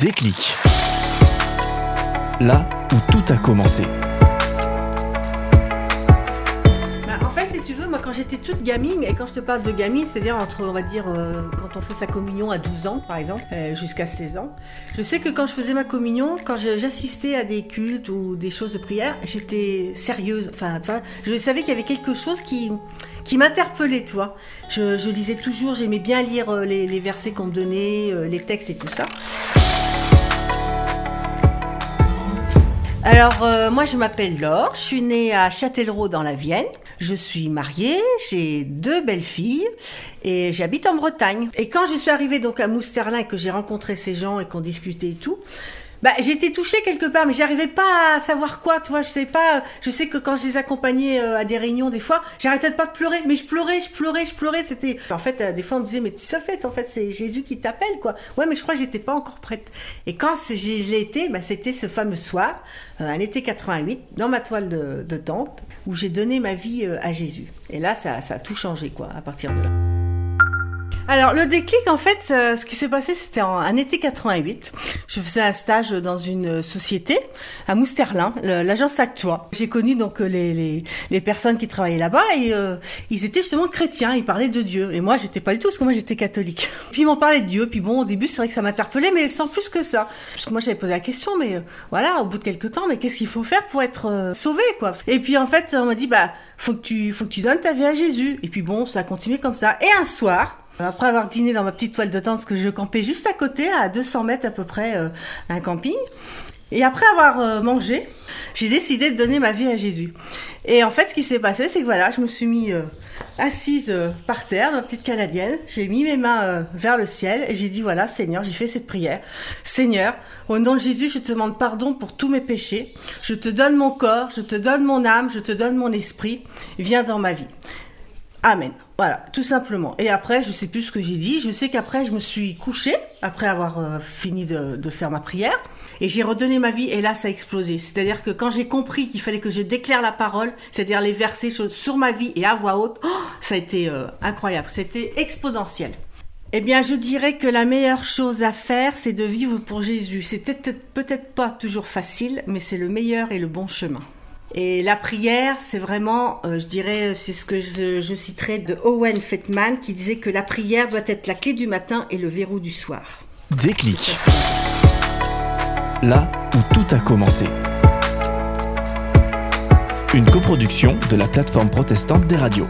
Déclic. Là où tout a commencé. Bah, en fait, si tu veux, moi quand j'étais toute gamine, et quand je te parle de gamine, c'est-à-dire entre, on va dire, euh, quand on fait sa communion à 12 ans, par exemple, euh, jusqu'à 16 ans, je sais que quand je faisais ma communion, quand j'assistais à des cultes ou des choses de prière, j'étais sérieuse. Enfin, tu vois, je savais qu'il y avait quelque chose qui, qui m'interpellait, tu vois. Je, je lisais toujours, j'aimais bien lire euh, les, versets qu'on me donnait, les textes et tout ça. Alors, euh, moi, je m'appelle Laure, je suis née à Châtellerault dans la Vienne. Je suis mariée, j'ai deux belles filles et j'habite en Bretagne. Et quand je suis arrivée donc à Mousterlin et que j'ai rencontré ces gens et qu'on discutait et tout, bah, été touchée quelque part, mais j'arrivais pas à savoir quoi, tu vois, je sais pas, je sais que quand je les accompagnais euh, à des réunions, des fois, j'arrêtais pas de pleurer, mais je pleurais, je pleurais, je pleurais, c'était, en fait, euh, des fois on me disait, mais tu sais, fait, en fait, c'est Jésus qui t'appelle, quoi. Ouais, mais je crois que j'étais pas encore prête. Et quand je l'ai été, bah, c'était ce fameux soir, euh, un été 88, dans ma toile de, de tente, où j'ai donné ma vie euh, à Jésus. Et là, ça, ça a tout changé, quoi, à partir de là. Alors le déclic en fait, euh, ce qui s'est passé c'était en un été 88. Je faisais un stage dans une société à Mousterlin, l'agence Actua. J'ai connu donc euh, les, les, les personnes qui travaillaient là-bas et euh, ils étaient justement chrétiens, ils parlaient de Dieu. Et moi j'étais pas du tout parce que moi j'étais catholique. Puis ils m'ont parlé de Dieu, puis bon au début c'est vrai que ça m'interpellait mais sans plus que ça. Parce que moi j'avais posé la question mais euh, voilà au bout de quelques temps mais qu'est-ce qu'il faut faire pour être euh, sauvé quoi? Et puis en fait on m'a dit bah faut que tu faut que tu donnes ta vie à Jésus. Et puis bon ça a continué comme ça. Et un soir après avoir dîné dans ma petite toile de tente, parce que je campais juste à côté, à 200 mètres à peu près, euh, un camping. Et après avoir euh, mangé, j'ai décidé de donner ma vie à Jésus. Et en fait, ce qui s'est passé, c'est que voilà, je me suis mis euh, assise euh, par terre, ma petite canadienne. J'ai mis mes mains euh, vers le ciel et j'ai dit voilà, Seigneur, j'ai fait cette prière. Seigneur, au nom de Jésus, je te demande pardon pour tous mes péchés. Je te donne mon corps, je te donne mon âme, je te donne mon esprit. Viens dans ma vie. Amen. Voilà, tout simplement. Et après, je sais plus ce que j'ai dit. Je sais qu'après, je me suis couchée après avoir euh, fini de, faire ma prière. Et j'ai redonné ma vie et là, ça a explosé. C'est-à-dire que quand j'ai compris qu'il fallait que je déclare la parole, c'est-à-dire les versets sur ma vie et à voix haute, oh, ça a été euh, incroyable. C'était exponentiel. Eh bien, je dirais que la meilleure chose à faire, c'est de vivre pour Jésus. C'est peut-être pas toujours facile, mais c'est le meilleur et le bon chemin. Et la prière, c'est vraiment, euh, je dirais, c'est ce que je, je citerai de Owen Fettman qui disait que la prière doit être la clé du matin et le verrou du soir. Déclic. Là où tout a commencé. Une coproduction de la plateforme protestante des radios.